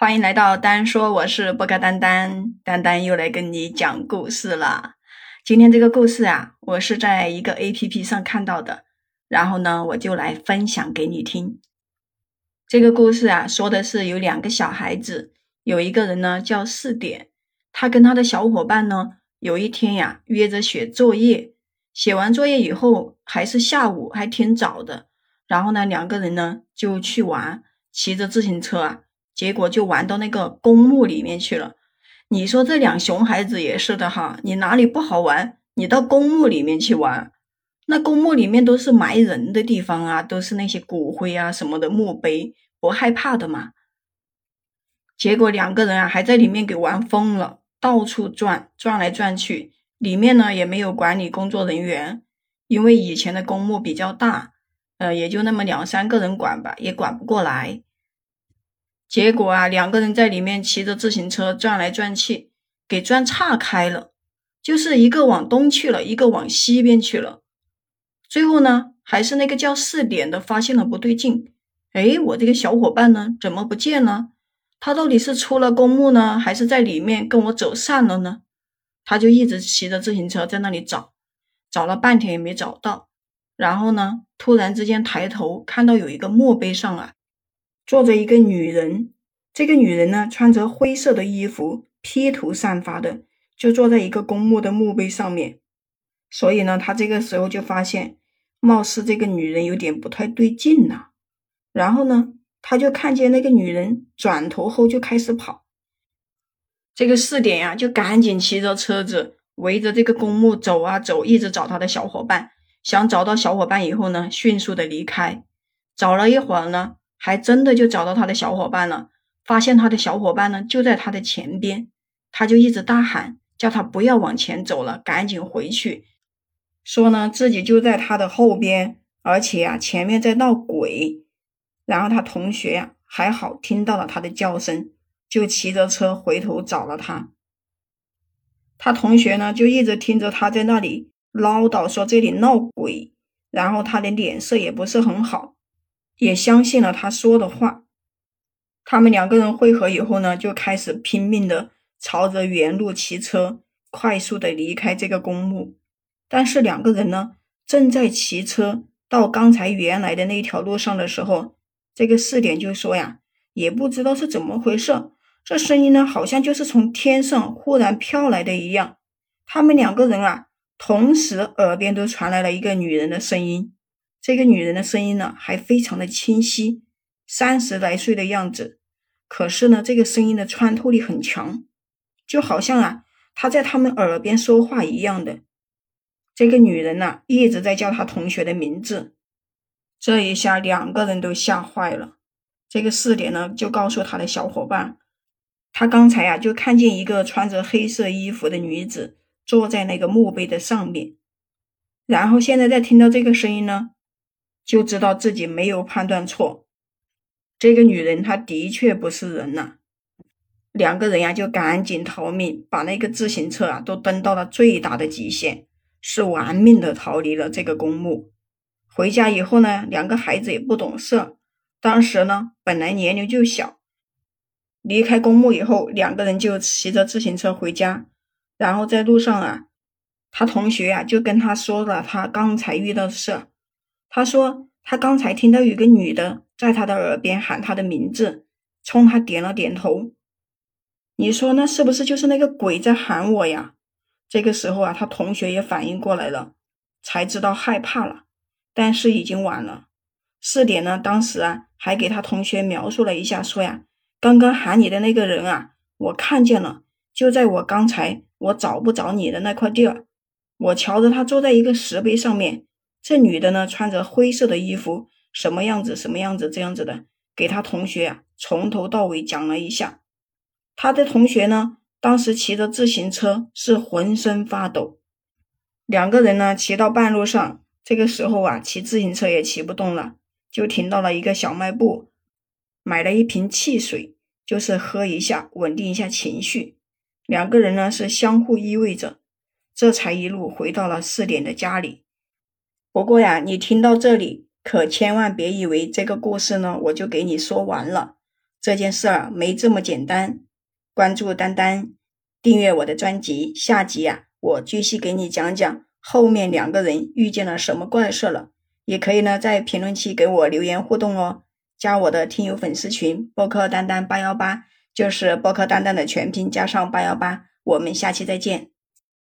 欢迎来到单说，我是波克丹丹，丹丹又来跟你讲故事了。今天这个故事啊，我是在一个 A P P 上看到的，然后呢，我就来分享给你听。这个故事啊，说的是有两个小孩子，有一个人呢叫四点，他跟他的小伙伴呢，有一天呀约着写作业，写完作业以后还是下午，还挺早的，然后呢，两个人呢就去玩，骑着自行车啊。结果就玩到那个公墓里面去了。你说这两熊孩子也是的哈，你哪里不好玩，你到公墓里面去玩。那公墓里面都是埋人的地方啊，都是那些骨灰啊什么的墓碑，不害怕的嘛。结果两个人啊还在里面给玩疯了，到处转，转来转去。里面呢也没有管理工作人员，因为以前的公墓比较大，呃，也就那么两三个人管吧，也管不过来。结果啊，两个人在里面骑着自行车转来转去，给转岔开了，就是一个往东去了，一个往西边去了。最后呢，还是那个叫四点的发现了不对劲，哎，我这个小伙伴呢，怎么不见了？他到底是出了公墓呢，还是在里面跟我走散了呢？他就一直骑着自行车在那里找，找了半天也没找到。然后呢，突然之间抬头看到有一个墓碑上啊。坐着一个女人，这个女人呢穿着灰色的衣服，披头散发的，就坐在一个公墓的墓碑上面。所以呢，他这个时候就发现，貌似这个女人有点不太对劲呐。然后呢，他就看见那个女人转头后就开始跑。这个四点呀，就赶紧骑着车子围着这个公墓走啊走，一直找他的小伙伴，想找到小伙伴以后呢，迅速的离开。找了一会儿呢。还真的就找到他的小伙伴了，发现他的小伙伴呢就在他的前边，他就一直大喊，叫他不要往前走了，赶紧回去，说呢自己就在他的后边，而且啊前面在闹鬼。然后他同学呀还好听到了他的叫声，就骑着车回头找了他。他同学呢就一直听着他在那里唠叨，说这里闹鬼，然后他的脸色也不是很好。也相信了他说的话，他们两个人会合以后呢，就开始拼命的朝着原路骑车，快速的离开这个公墓。但是两个人呢，正在骑车到刚才原来的那条路上的时候，这个四点就说呀，也不知道是怎么回事，这声音呢，好像就是从天上忽然飘来的一样。他们两个人啊，同时耳边都传来了一个女人的声音。这个女人的声音呢，还非常的清晰，三十来岁的样子。可是呢，这个声音的穿透力很强，就好像啊，她在他们耳边说话一样的。这个女人呢，一直在叫她同学的名字。这一下，两个人都吓坏了。这个四点呢，就告诉他的小伙伴，他刚才呀，就看见一个穿着黑色衣服的女子坐在那个墓碑的上面。然后现在再听到这个声音呢。就知道自己没有判断错，这个女人她的确不是人呐。两个人呀就赶紧逃命，把那个自行车啊都蹬到了最大的极限，是玩命的逃离了这个公墓。回家以后呢，两个孩子也不懂事，当时呢本来年龄就小，离开公墓以后，两个人就骑着自行车回家，然后在路上啊，他同学呀就跟他说了他刚才遇到的事。他说：“他刚才听到有个女的在他的耳边喊他的名字，冲他点了点头。你说那是不是就是那个鬼在喊我呀？”这个时候啊，他同学也反应过来了，才知道害怕了，但是已经晚了。四点呢，当时啊，还给他同学描述了一下，说呀：“刚刚喊你的那个人啊，我看见了，就在我刚才我找不着你的那块地儿，我瞧着他坐在一个石碑上面。”这女的呢，穿着灰色的衣服，什么样子，什么样子，这样子的，给他同学啊，从头到尾讲了一下。他的同学呢，当时骑着自行车是浑身发抖。两个人呢，骑到半路上，这个时候啊，骑自行车也骑不动了，就停到了一个小卖部，买了一瓶汽水，就是喝一下，稳定一下情绪。两个人呢，是相互依偎着，这才一路回到了四点的家里。不过呀，你听到这里可千万别以为这个故事呢，我就给你说完了。这件事儿没这么简单。关注丹丹，订阅我的专辑，下集啊，我继续给你讲讲后面两个人遇见了什么怪事了。也可以呢，在评论区给我留言互动哦。加我的听友粉丝群，播客丹丹八幺八，就是播客丹丹的全拼加上八幺八。我们下期再见。